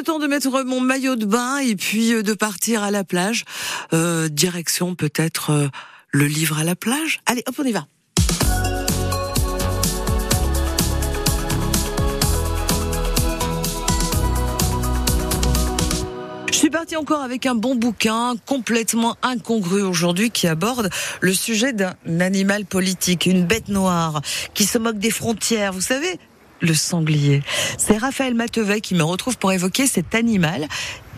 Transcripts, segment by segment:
temps de mettre mon maillot de bain et puis euh, de partir à la plage. Euh, direction peut-être euh, le livre à la plage. Allez, hop, on y va. Je suis partie encore avec un bon bouquin complètement incongru aujourd'hui qui aborde le sujet d'un animal politique, une bête noire qui se moque des frontières. Vous savez, le sanglier. C'est Raphaël Matevet qui me retrouve pour évoquer cet animal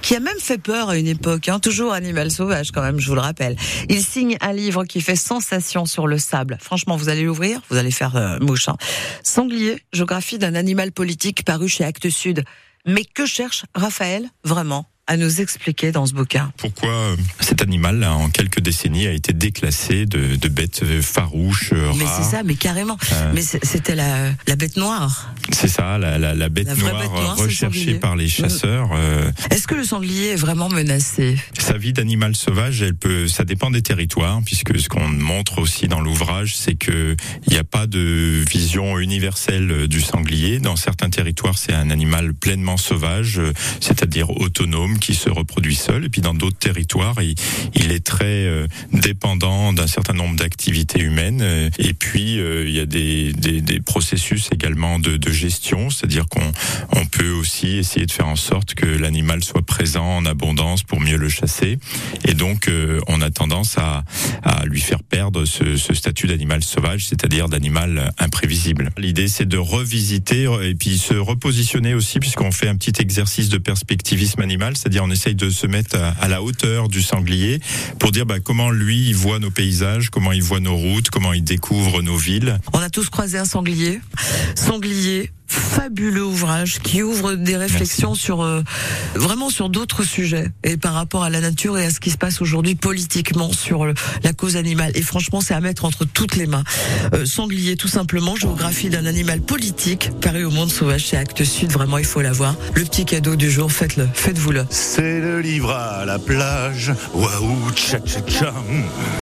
qui a même fait peur à une époque, hein, toujours animal sauvage quand même, je vous le rappelle. Il signe un livre qui fait sensation sur le sable. Franchement, vous allez l'ouvrir, vous allez faire euh, mouche. Hein. Sanglier, géographie d'un animal politique paru chez Actes Sud. Mais que cherche Raphaël vraiment? À nous expliquer dans ce bouquin. Pourquoi euh, cet animal, là, en quelques décennies, a été déclassé de, de bête farouche, rares Mais c'est ça, mais carrément. Euh. Mais c'était la, la bête noire. C'est ça, la, la, la bête noire, bête noire, c'est le recherchée par les chasseurs. euh, Est-ce que le sanglier est vraiment menacé? Sa vie d'animal sauvage, elle peut, ça dépend des territoires, puisque ce qu'on montre aussi dans l'ouvrage, c'est que il n'y a pas de vision universelle euh, du sanglier. Dans certains territoires, c'est un animal pleinement sauvage, euh, c'est-à-dire autonome, qui se reproduit seul. Et puis dans d'autres territoires, il, est très euh, dépendant d'un certain nombre d'activités humaines. Euh, Et puis euh, il y a des, des, processus également de, de gestion, c'est-à-dire qu'on on peut aussi essayer de faire en sorte que l'animal soit présent en abondance pour mieux le chasser. Et donc, on a tendance à, à lui faire perdre ce statut d'animal sauvage, c'est-à-dire d'animal imprévisible. L'idée, c'est de revisiter et puis se repositionner aussi, puisqu'on fait un petit exercice de perspectivisme animal, c'est-à-dire on essaye de se mettre à, la hauteur du sanglier pour dire bah, comment lui il voit nos paysages, comment il voit nos routes, comment il découvre nos villes. On a tous croisé un sanglier. Sanglier, fabuleux ouvrage qui ouvre des réflexions sur euh, vraiment sur d'autres sujets et par rapport à la nature et à ce qui se passe aujourd'hui politiquement sur le- la cause animale. Et franchement, c'est à mettre entre toutes les mains. Euh, sanglier, tout simplement, géographie d'un animal politique paru au monde sauvage chez Actes Sud. Vraiment, il faut l'avoir. Le petit cadeau du jour, faites-le, faites-vous-le. C'est le livre à la plage. Waouh, tcha tcha tcha.